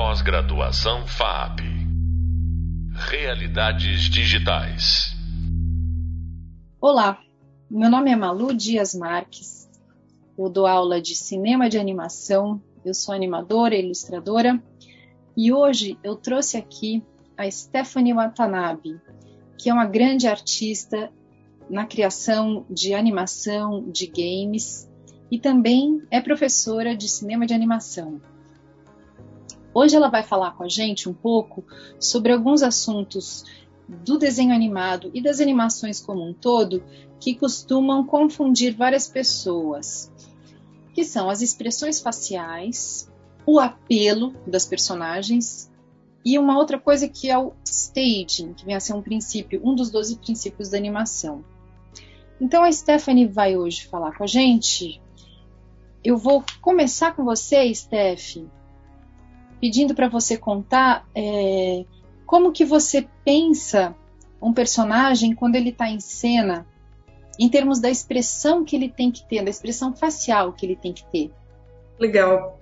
Pós-graduação FAP. Realidades digitais. Olá, meu nome é Malu Dias Marques. Eu dou aula de cinema de animação. Eu sou animadora e ilustradora. E hoje eu trouxe aqui a Stephanie Watanabe, que é uma grande artista na criação de animação de games e também é professora de cinema de animação. Hoje ela vai falar com a gente um pouco sobre alguns assuntos do desenho animado e das animações como um todo que costumam confundir várias pessoas, que são as expressões faciais, o apelo das personagens e uma outra coisa que é o staging, que vem a ser um princípio, um dos 12 princípios da animação. Então a Stephanie vai hoje falar com a gente. Eu vou começar com você, Stephanie pedindo para você contar é, como que você pensa um personagem quando ele está em cena, em termos da expressão que ele tem que ter, da expressão facial que ele tem que ter. Legal.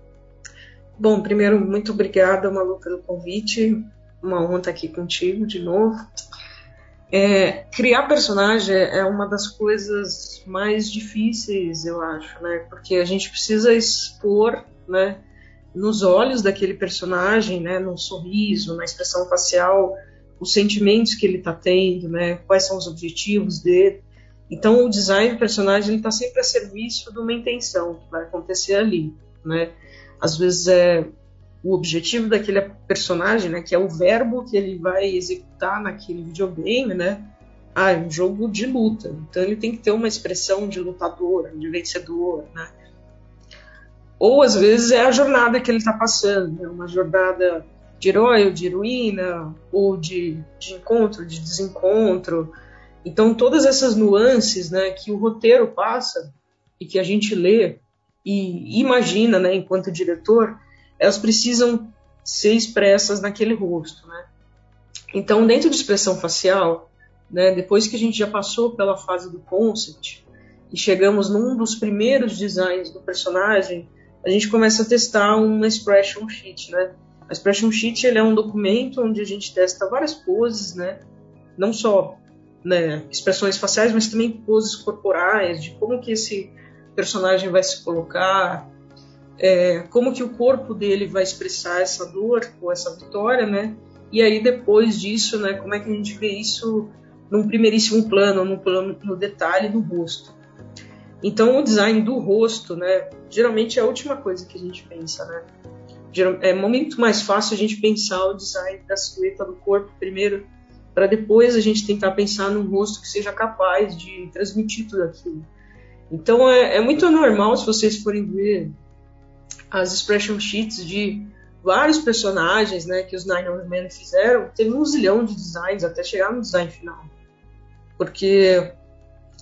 Bom, primeiro, muito obrigada, Malu, pelo convite. Uma honra estar aqui contigo de novo. É, criar personagem é uma das coisas mais difíceis, eu acho, né? Porque a gente precisa expor, né? Nos olhos daquele personagem, né, no sorriso, na expressão facial, os sentimentos que ele está tendo, né, quais são os objetivos dele. Então, o design do personagem está sempre a serviço de uma intenção que vai acontecer ali, né? Às vezes é o objetivo daquele personagem, né, que é o verbo que ele vai executar naquele videogame, né? Ah, é um jogo de luta, então ele tem que ter uma expressão de lutador, de vencedor, né? Ou às vezes é a jornada que ele está passando, é uma jornada de herói ou de heroína, ou de, de encontro, de desencontro. Então, todas essas nuances né, que o roteiro passa e que a gente lê e imagina né, enquanto diretor, elas precisam ser expressas naquele rosto. Né? Então, dentro de expressão facial, né, depois que a gente já passou pela fase do concept e chegamos num dos primeiros designs do personagem, a gente começa a testar uma expression sheet, né? Expression sheet ele é um documento onde a gente testa várias poses, né? Não só né, expressões faciais, mas também poses corporais, de como que esse personagem vai se colocar, é, como que o corpo dele vai expressar essa dor ou essa vitória, né? E aí depois disso, né, como é que a gente vê isso num primeiríssimo plano, num plano no detalhe do rosto. Então, o design do rosto, né, geralmente é a última coisa que a gente pensa, né? É muito mais fácil a gente pensar o design da silhueta do corpo primeiro, para depois a gente tentar pensar num rosto que seja capaz de transmitir tudo aquilo. Então, é, é muito normal, se vocês forem ver as expression sheets de vários personagens né, que os Nine Men fizeram, teve um zilhão de designs até chegar no design final. Porque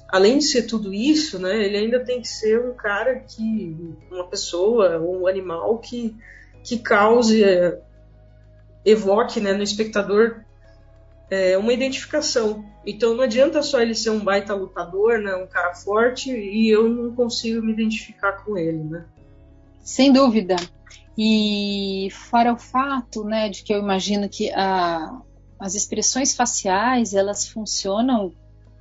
além de ser tudo isso, né, ele ainda tem que ser um cara que, uma pessoa um animal que, que cause, é, evoque né, no espectador é, uma identificação. Então não adianta só ele ser um baita lutador, né, um cara forte, e eu não consigo me identificar com ele, né? Sem dúvida. E fora o fato, né, de que eu imagino que a, as expressões faciais elas funcionam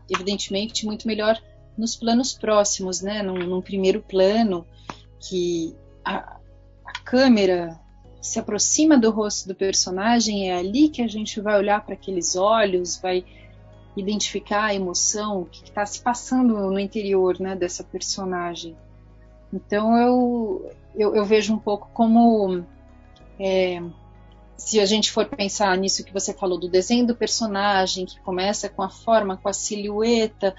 evidentemente, muito melhor nos planos próximos, né? Num, num primeiro plano, que a, a, câmera se aproxima do rosto do personagem, é ali que a gente vai olhar para aqueles olhos, vai identificar a emoção, o que está se passando no interior né, dessa personagem. Então eu, eu, eu vejo um pouco como é, se a gente for pensar nisso que você falou do desenho do personagem, que começa com a forma, com a silhueta,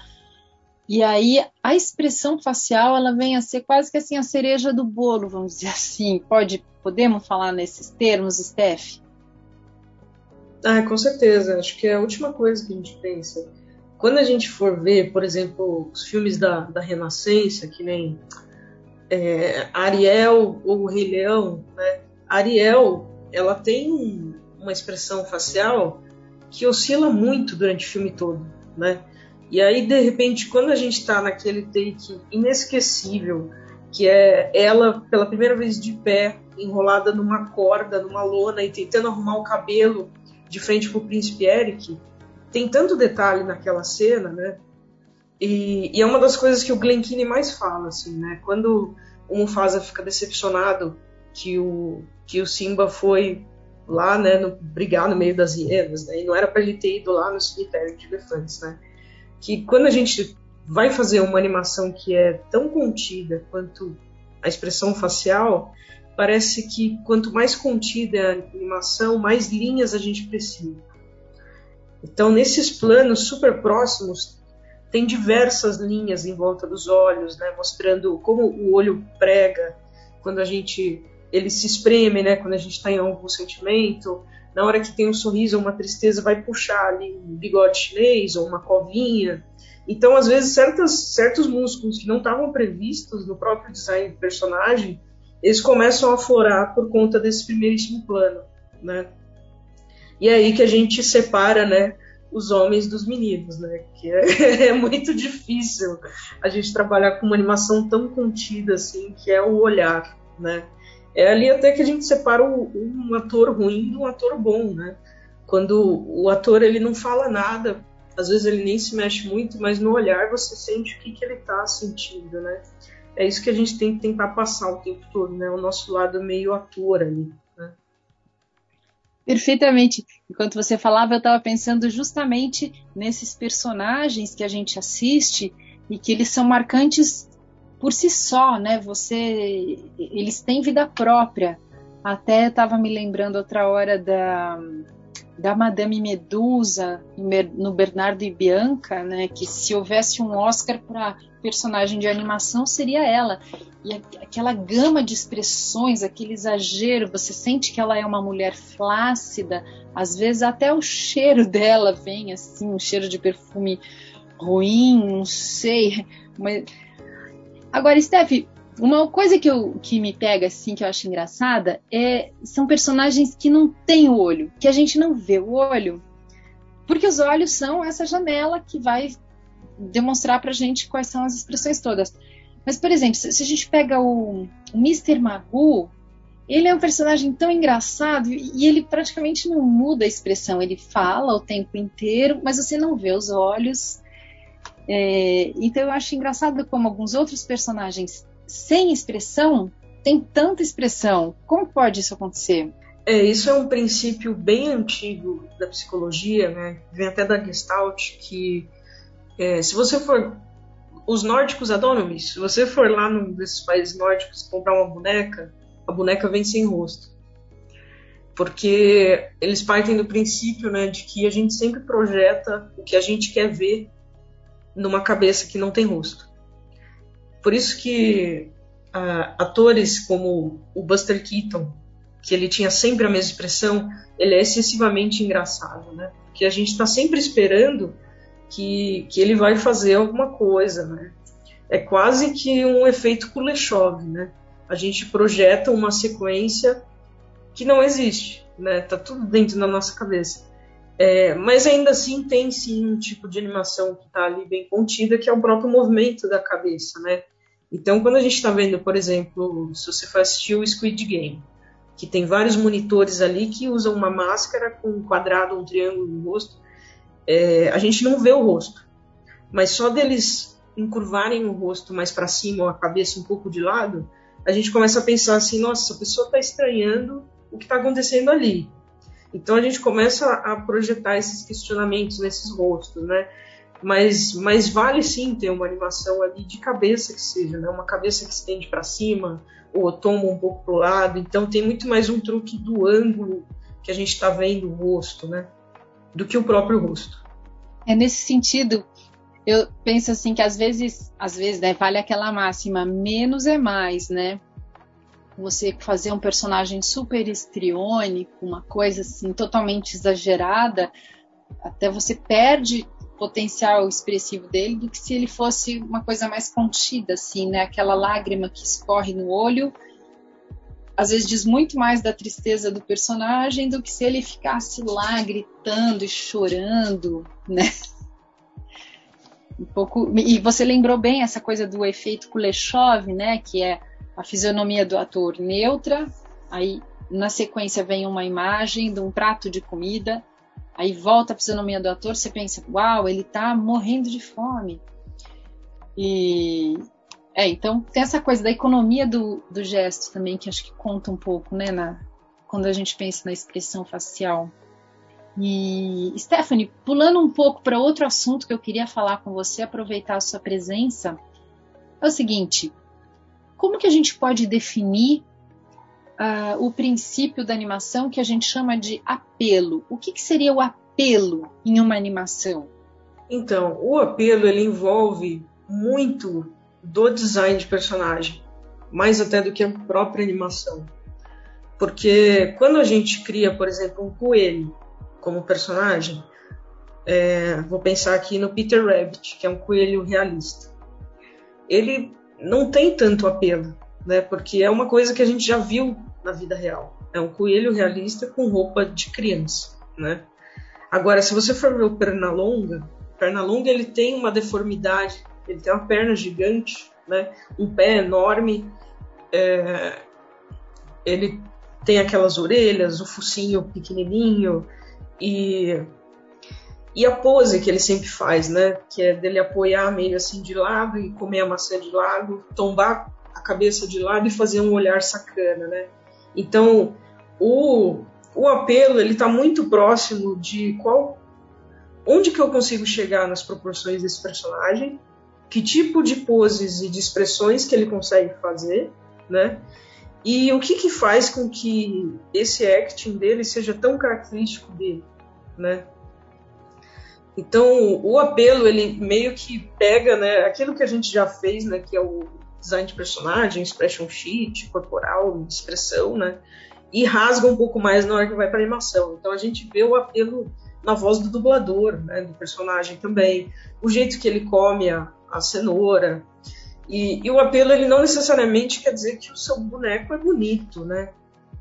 e aí a expressão facial ela vem a ser quase que assim a cereja do bolo, vamos dizer assim. Pode, podemos falar nesses termos, Steph? Ah, com certeza. Acho que é a última coisa que a gente pensa. Quando a gente for ver, por exemplo, os filmes da, da Renascença, que nem é, Ariel ou Rei Leão, né? Ariel ela tem uma expressão facial que oscila muito durante o filme todo, né? E aí, de repente, quando a gente está naquele take inesquecível, que é ela pela primeira vez de pé, enrolada numa corda, numa lona e tentando arrumar o cabelo de frente pro príncipe Eric. Tem tanto detalhe naquela cena, né? E, e, é uma das coisas que o Glen Keane mais fala, assim, né? Quando o Mufasa fica decepcionado que o, que o Simba foi lá, né, no, brigar no meio das hienas, né? E não era para ele ter ido lá no cemitério de elefantes, né? Que quando a gente vai fazer uma animação que é tão contida quanto a expressão facial, parece que quanto mais contida é a animação, mais linhas a gente precisa. Então, nesses planos super próximos, tem diversas linhas em volta dos olhos, né, mostrando como o olho prega quando a gente ele se espreme, né, quando a gente está em algum sentimento. Na hora que tem um sorriso ou uma tristeza, vai puxar ali um bigode chinês ou uma covinha. Então, às vezes, certas, certos músculos que não estavam previstos no próprio design do personagem, eles começam a aflorar por conta desse primeiríssimo plano, né? E é aí que a gente separa, né, os homens dos meninos, né? Que é, é, muito difícil a gente trabalhar com uma animação tão contida assim, que é o olhar, né? É ali até que a gente separa um ator ruim de um ator bom, né? Quando o ator ele não fala nada, às vezes ele nem se mexe muito, mas no olhar você sente o que, que ele está sentindo, né? É isso que a gente tem que tentar passar o tempo todo, né? O nosso lado meio ator ali. Né? Perfeitamente. Enquanto você falava, eu estava pensando justamente nesses personagens que a gente assiste e que eles são marcantes por si só, né? Você, eles têm vida própria. Até estava me lembrando outra hora da da Madame Medusa no Bernardo e Bianca, né, que se houvesse um Oscar para personagem de animação seria ela. E aquela gama de expressões, aquele exagero, você sente que ela é uma mulher flácida, às vezes até o cheiro dela vem assim, um cheiro de perfume ruim, não sei. Mas... Agora, Steph, uma coisa que, eu, que me pega, assim, que eu acho engraçada, é são personagens que não têm o olho, que a gente não vê o olho, porque os olhos são essa janela que vai demonstrar pra gente quais são as expressões todas. Mas, por exemplo, se, se a gente pega o, o Mr. Magoo, ele é um personagem tão engraçado e ele praticamente não muda a expressão. Ele fala o tempo inteiro, mas você não vê os olhos. É, então eu acho engraçado como alguns outros personagens sem expressão tem tanta expressão. Como pode isso acontecer? É, isso é um princípio bem antigo da psicologia, né? Vem até da Gestalt, que é, se você for. Os nórdicos adoram isso. Se você for lá num desses países nórdicos comprar uma boneca, a boneca vem sem rosto. Porque eles partem do princípio né, de que a gente sempre projeta o que a gente quer ver numa cabeça que não tem rosto. Por isso que uh, atores como o Buster Keaton, que ele tinha sempre a mesma expressão, ele é excessivamente engraçado, né? Porque a gente está sempre esperando que, que ele vai fazer alguma coisa, né? É quase que um efeito Kuleshov, né? A gente projeta uma sequência que não existe, né? Tá tudo dentro da nossa cabeça. É, mas ainda assim tem sim um tipo de animação que está ali bem contida, que é o próprio movimento da cabeça, né? Então, quando a gente está vendo, por exemplo, se você for assistir o Squid Game, que tem vários monitores ali que usam uma máscara com um quadrado, um triângulo no rosto, é, a gente não vê o rosto. Mas só deles encurvarem o rosto mais para cima ou a cabeça um pouco de lado, a gente começa a pensar assim: nossa, a pessoa está estranhando o que está acontecendo ali. Então a gente começa a projetar esses questionamentos nesses rostos, né? mas, mas vale sim ter uma animação ali de cabeça que seja, né? Uma cabeça que estende para cima ou toma um pouco para o lado. Então tem muito mais um truque do ângulo que a gente está vendo o rosto, né? Do que o próprio rosto. É nesse sentido, eu penso assim que às vezes, às vezes, né, vale aquela máxima, menos é mais, né? Você fazer um personagem super estriônico, uma coisa assim totalmente exagerada, até você perde potencial expressivo dele do que se ele fosse uma coisa mais contida, assim, né? Aquela lágrima que escorre no olho, às vezes diz muito mais da tristeza do personagem do que se ele ficasse lá gritando e chorando, né? um pouco. E você lembrou bem essa coisa do efeito Kuleshov, né? Que é a fisionomia do ator neutra, aí na sequência vem uma imagem de um prato de comida, aí volta a fisionomia do ator, você pensa, uau, ele tá morrendo de fome. E é, então tem essa coisa da economia do, do gesto também, que acho que conta um pouco, né, na, quando a gente pensa na expressão facial. E Stephanie, pulando um pouco para outro assunto que eu queria falar com você, aproveitar a sua presença, é o seguinte: como que a gente pode definir uh, o princípio da animação que a gente chama de apelo? O que, que seria o apelo em uma animação? Então, o apelo ele envolve muito do design de personagem, mais até do que a própria animação. Porque quando a gente cria, por exemplo, um coelho como personagem, é, vou pensar aqui no Peter Rabbit, que é um coelho realista. Ele não tem tanto apelo, né? Porque é uma coisa que a gente já viu na vida real. É um coelho realista com roupa de criança, né? Agora, se você for ver o Pernalonga, Pernalonga ele tem uma deformidade, ele tem uma perna gigante, né? Um pé enorme, é... ele tem aquelas orelhas, o focinho pequenininho, e, e a pose que ele sempre faz, né? Que é dele apoiar meio assim de lado e comer a maçã de lado, tombar a cabeça de lado e fazer um olhar sacana, né? Então, o, o apelo, ele tá muito próximo de qual... Onde que eu consigo chegar nas proporções desse personagem, que tipo de poses e de expressões que ele consegue fazer, né? E o que, que faz com que esse acting dele seja tão característico dele, né? Então, o apelo, ele meio que pega, né, aquilo que a gente já fez, né, que é o design de personagem, expression sheet, corporal, expressão, né, e rasga um pouco mais na hora que vai para animação. Então, a gente vê o apelo na voz do dublador, né, do personagem também, o jeito que ele come a, a cenoura, e, e, o apelo ele não necessariamente quer dizer que o seu boneco é bonito, né?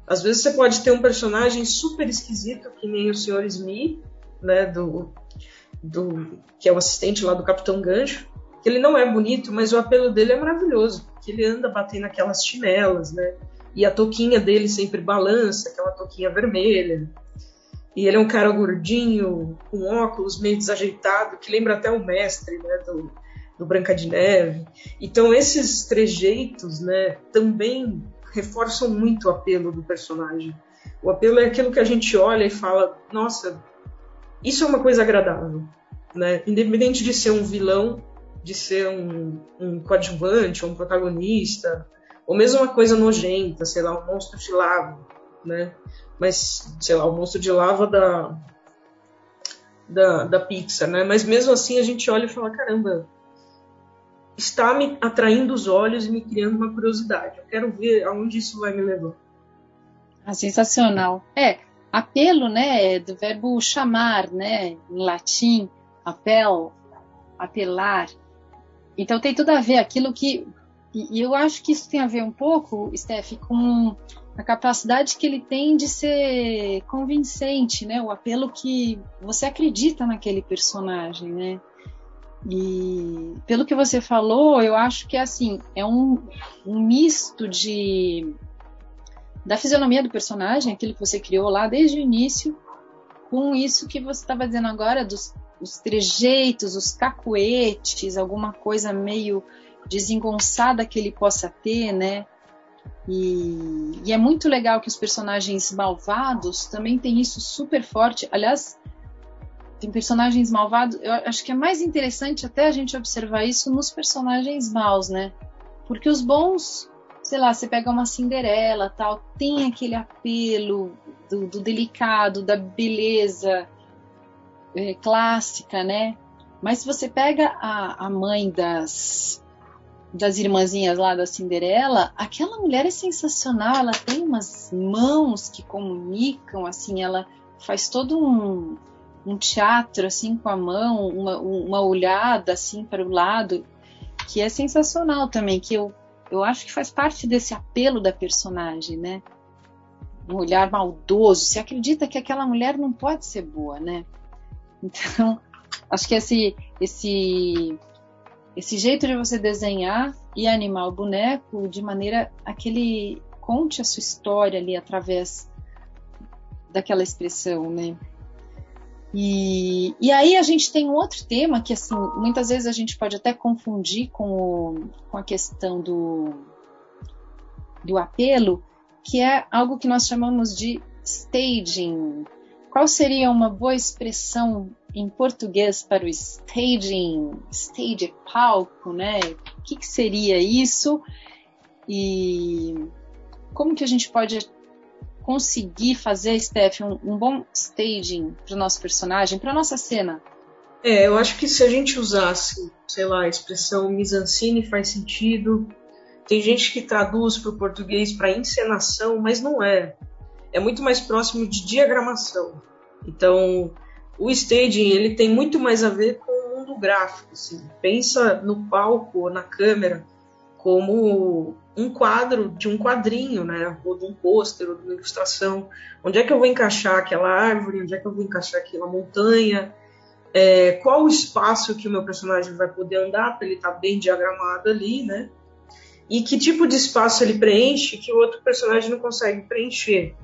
Às vezes você pode ter um personagem super esquisito, que nem o Sr. Smith, né, do, do, que é o assistente lá do Capitão Gancho, que ele não é bonito, mas o apelo dele é maravilhoso, porque ele anda batendo aquelas chinelas, né? E a toquinha dele sempre balança, aquela toquinha vermelha. E ele é um cara gordinho, com óculos meio desajeitado, que lembra até o mestre, né, do, do Branca de Neve. Então esses trejeitos, né, também reforçam muito o apelo do personagem. O apelo é aquilo que a gente olha e fala, nossa, isso é uma coisa agradável, né? Independente de ser um vilão, de ser um, um coadjuvante, um protagonista, ou mesmo uma coisa nojenta, sei lá, um monstro de lava, né? Mas, sei lá, o um monstro de lava da, da, da Pixar, né? Mas mesmo assim a gente olha e fala, caramba, está me atraindo os olhos e me criando uma curiosidade. Eu quero ver aonde isso vai me levar. Ah, sensacional. É, apelo, né, do verbo chamar, né, em latim, apel, apelar. Então tem tudo a ver aquilo que e, eu acho que isso tem a ver um pouco, Steph, com a capacidade que ele tem de ser convincente, né? O apelo que você acredita naquele personagem, né? E pelo que você falou, eu acho que é assim, é um, um misto de da fisionomia do personagem, aquilo que você criou lá desde o início, com isso que você estava dizendo agora dos os trejeitos, os cacuetes, alguma coisa meio desengonçada que ele possa ter, né? E, e, é muito legal que os personagens malvados também têm isso super forte. Aliás, tem personagens malvados. Eu acho que é mais interessante até a gente observar isso nos personagens maus, né? Porque os bons, sei lá, você pega uma Cinderela, tal, tem aquele apelo do, do delicado, da beleza é, clássica, né? Mas se você pega a, a mãe das das irmãzinhas lá da Cinderela, aquela mulher é sensacional, ela tem umas mãos que comunicam, assim, ela faz todo um, um teatro assim com a mão, uma, uma olhada assim para o lado, que é sensacional também, que eu, eu acho que faz parte desse apelo da personagem, né? Um olhar maldoso. Você acredita que aquela mulher não pode ser boa, né? Então, Acho que esse, esse, esse jeito de você desenhar e animar o boneco de maneira a que ele conte a sua história ali através daquela expressão, né? E, e aí a gente tem um outro tema que, assim, muitas vezes a gente pode até confundir com, o, com a questão do, do apelo, que é algo que nós chamamos de staging. Qual seria uma boa expressão em português para o staging? Stage é palco, né? O que, que seria isso? E como que a gente pode conseguir fazer, Steph, um, um bom staging para o nosso personagem, para nossa cena? É, eu acho que se a gente usasse, sei lá, a expressão mise-en-scène faz sentido. Tem gente que traduz para o português para encenação, mas não é. É muito mais próximo de diagramação. Então, o staging ele tem muito mais a ver com o mundo gráfico. Assim. Pensa no palco ou na câmera como um quadro de um quadrinho, né? Ou de um pôster, ou de uma ilustração. Onde é que eu vou encaixar aquela árvore? Onde é que eu vou encaixar aquela montanha? É, qual o espaço que o meu personagem vai poder andar para ele estar tá bem diagramado ali, né? E que tipo de espaço ele preenche que o outro personagem não consegue preencher.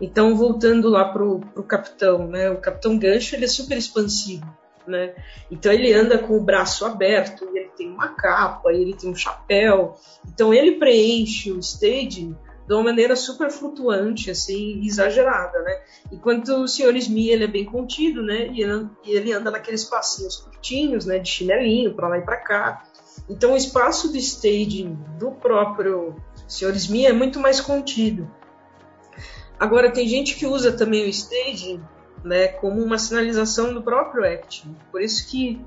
Então, voltando lá pro, pro capitão, né? O capitão Gancho ele é super expansivo né? Então ele anda com o braço aberto, ele tem uma capa, ele tem um chapéu. Então ele preenche o staging de uma maneira super flutuante, assim, exagerada, né? Enquanto o Sr. Smith, ele é bem contido, né? E ele anda naqueles passinhos curtinhos, né? De chinelinho, para lá e para cá. Então o espaço do staging do próprio Sr. Smith é muito mais contido. Agora, tem gente que usa também o staging né, como uma sinalização do próprio acting. Por isso que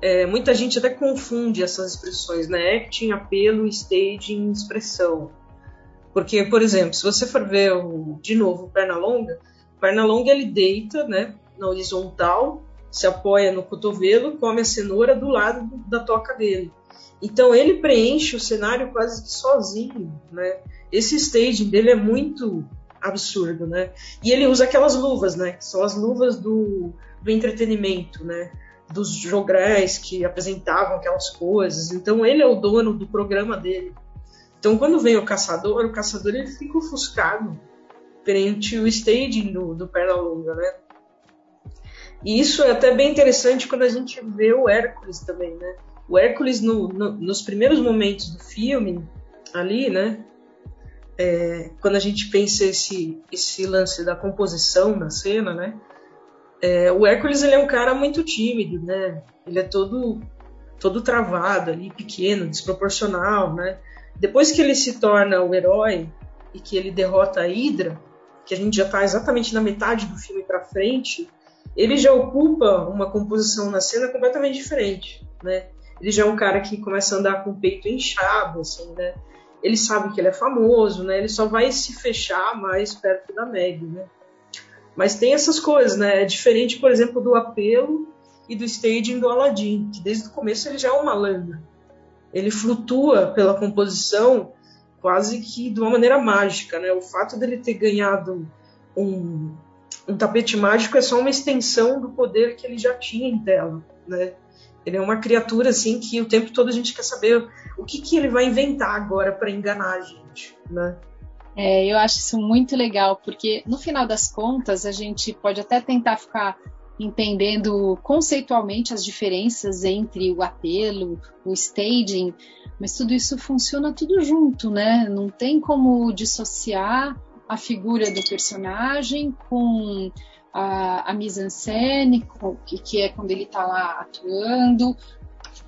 é, muita gente até confunde essas expressões, né? Acting, apelo, staging, expressão. Porque, por exemplo, se você for ver o, de novo o Pernalonga, o Pernalonga ele deita, né, na horizontal, se apoia no cotovelo, come a cenoura do lado da toca dele. Então ele preenche o cenário quase que sozinho, né? Esse staging dele é muito absurdo, né? E ele usa aquelas luvas, né? Que são as luvas do, do entretenimento, né? Dos jograis que apresentavam aquelas coisas. Então ele é o dono do programa dele. Então quando vem o caçador, o caçador ele fica ofuscado perante o staging do, do Pernalonga, né? E isso é até bem interessante quando a gente vê o Hércules também, né? O Hércules, no, no, nos primeiros momentos do filme, ali, né? É, quando a gente pensa esse, esse lance da composição da cena, né? É, o Hércules ele é um cara muito tímido, né? Ele é todo todo travado ali, pequeno, desproporcional, né? Depois que ele se torna o herói e que ele derrota a Hydra, que a gente já está exatamente na metade do filme para frente, ele já ocupa uma composição na cena completamente diferente, né? Ele já é um cara que começa a andar com o peito inchado, assim, né? Ele sabe que ele é famoso, né? Ele só vai se fechar mais perto da Meg, né? Mas tem essas coisas, né? É diferente, por exemplo, do apelo e do staging do Aladdin, que desde o começo ele já é um malandro. Ele flutua pela composição quase que de uma maneira mágica, né? O fato dele ter ganhado um, um tapete mágico é só uma extensão do poder que ele já tinha em tela, né? Ele é uma criatura assim que o tempo todo a gente quer saber o que, que ele vai inventar agora para enganar a gente, né? É, eu acho isso muito legal, porque no final das contas a gente pode até tentar ficar entendendo conceitualmente as diferenças entre o apelo, o staging, mas tudo isso funciona tudo junto, né? Não tem como dissociar a figura do personagem com a, a mise-en-scène, que, que é quando ele está lá atuando,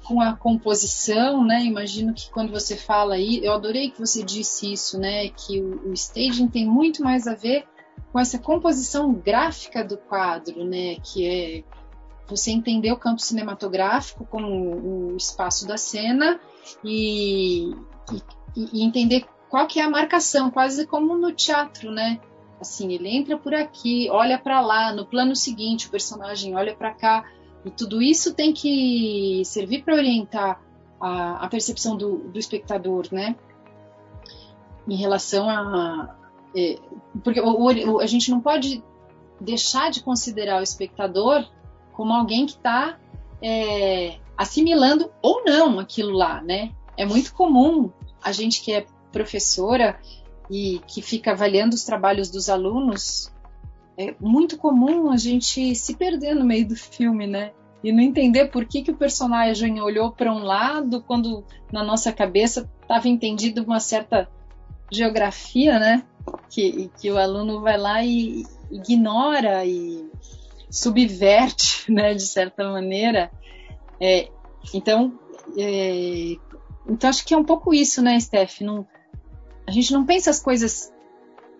com a composição, né? Imagino que quando você fala aí, eu adorei que você disse isso, né? Que o, o staging tem muito mais a ver com essa composição gráfica do quadro, né? Que é você entender o campo cinematográfico como o espaço da cena e, e, e entender qual que é a marcação, quase como no teatro, né? Assim, ele entra por aqui, olha para lá, no plano seguinte o personagem olha para cá, e tudo isso tem que servir para orientar a, a percepção do, do, espectador, né? Em relação a. É, porque o, o, a gente não pode deixar de considerar o espectador como alguém que está é, assimilando ou não aquilo lá, né? É muito comum a gente que é professora e que fica avaliando os trabalhos dos alunos, é muito comum a gente se perder no meio do filme, né? E não entender por que, que o personagem olhou para um lado quando na nossa cabeça estava entendido uma certa geografia, né? Que, que o aluno vai lá e ignora e subverte, né? De certa maneira. É, então, é, então acho que é um pouco isso, né, Steph? Não, a gente não pensa as coisas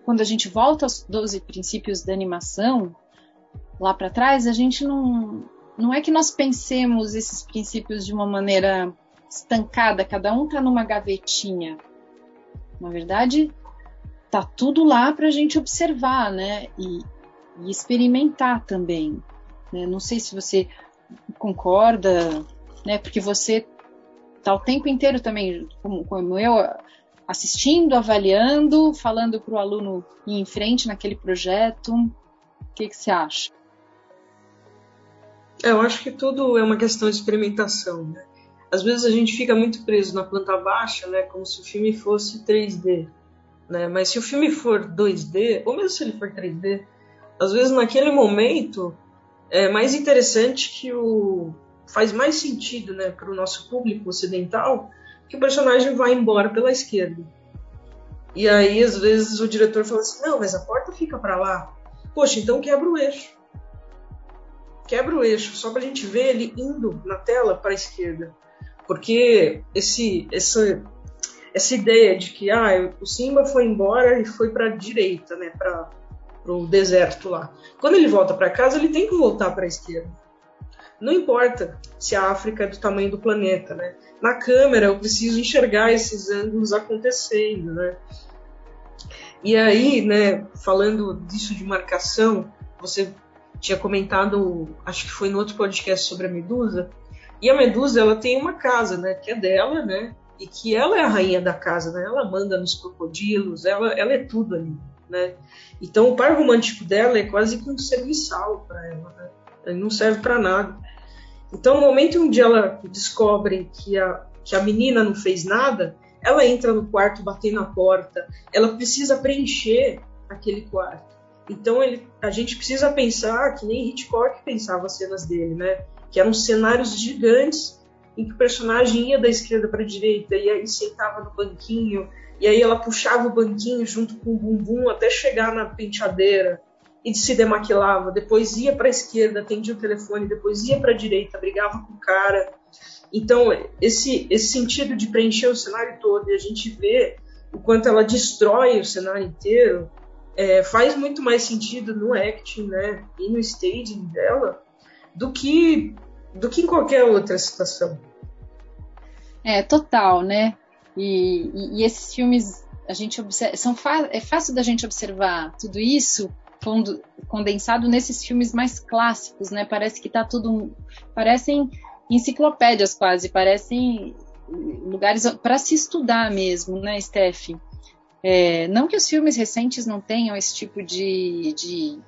quando a gente volta aos 12 princípios da animação lá para trás, a gente não não é que nós pensemos esses princípios de uma maneira estancada, cada um tá numa gavetinha. Na verdade, tá tudo lá para a gente observar, né? E, e experimentar também. Né? Não sei se você concorda, né? Porque você tá o tempo inteiro também, como, como eu, assistindo, avaliando, falando para o aluno ir em frente naquele projeto? O que, que você acha? É, eu acho que tudo é uma questão de experimentação. Né? Às vezes a gente fica muito preso na planta baixa, né, como se o filme fosse 3D. Né? Mas se o filme for 2D, ou mesmo se ele for 3D, às vezes naquele momento é mais interessante que o faz mais sentido né, para o nosso público ocidental que o personagem vai embora pela esquerda. E aí, às vezes, o diretor fala assim: não, mas a porta fica para lá. Poxa, então quebra o eixo. Quebra o eixo, só para a gente ver ele indo na tela para a esquerda. Porque esse, essa, essa ideia de que ah, o Simba foi embora e foi para a direita, né, para o deserto lá. Quando ele volta para casa, ele tem que voltar para a esquerda. Não importa se a África é do tamanho do planeta, né? Na câmera eu preciso enxergar esses ângulos acontecendo, né? E aí, né, falando disso de marcação, você tinha comentado, acho que foi no outro podcast sobre a Medusa, e a Medusa, ela tem uma casa, né, que é dela, né, e que ela é a rainha da casa, né, ela manda nos crocodilos, ela, ela é tudo ali, né. Então o par romântico dela é quase que um serviçal para ela, né, ele não serve para nada. Então, no momento onde ela descobre que a, que a menina não fez nada, ela entra no quarto, bater na porta, ela precisa preencher aquele quarto. Então, ele, a gente precisa pensar que nem Hitchcock pensava as cenas dele, né? Que eram cenários gigantes em que o personagem ia da esquerda para a direita e aí sentava no banquinho e aí ela puxava o banquinho junto com o bumbum até chegar na penteadeira e se demaquilava, depois ia para a esquerda, atendia o telefone, depois ia para a direita, brigava com o cara. Então, esse, esse sentido de preencher o cenário todo e a gente vê o quanto ela destrói o cenário inteiro, é, faz muito mais sentido no acting né, e no staging dela do que, do que em qualquer outra situação. É, total, né? E, e, e esses filmes, a gente observa, são é fácil da gente observar tudo isso condensado nesses filmes mais clássicos, né? Parece que tá tudo. Parecem enciclopédias quase, parecem lugares para se estudar mesmo, né, Steph? É, não que os filmes recentes não tenham esse tipo de, de,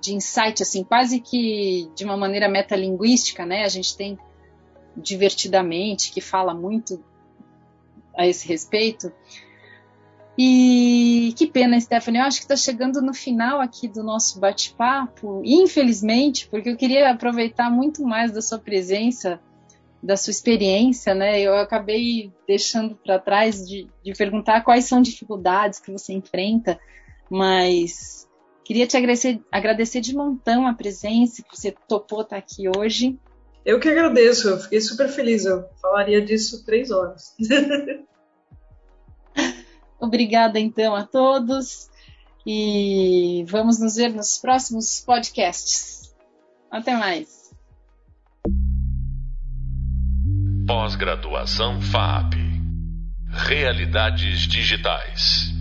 de insight, assim, quase que de uma maneira metalinguística, né? A gente tem Divertidamente, que fala muito a esse respeito, e que pena, Stephanie. Eu acho que está chegando no final aqui do nosso bate-papo, infelizmente, porque eu queria aproveitar muito mais da sua presença, da sua experiência, né? Eu acabei deixando para trás de, de perguntar quais são dificuldades que você enfrenta, mas queria te agradecer, agradecer de montão a presença, que você topou estar aqui hoje. Eu que agradeço, eu fiquei super feliz. Eu falaria disso três horas. Obrigada então a todos e vamos nos ver nos próximos podcasts. Até mais. Pós-graduação FAP Realidades Digitais.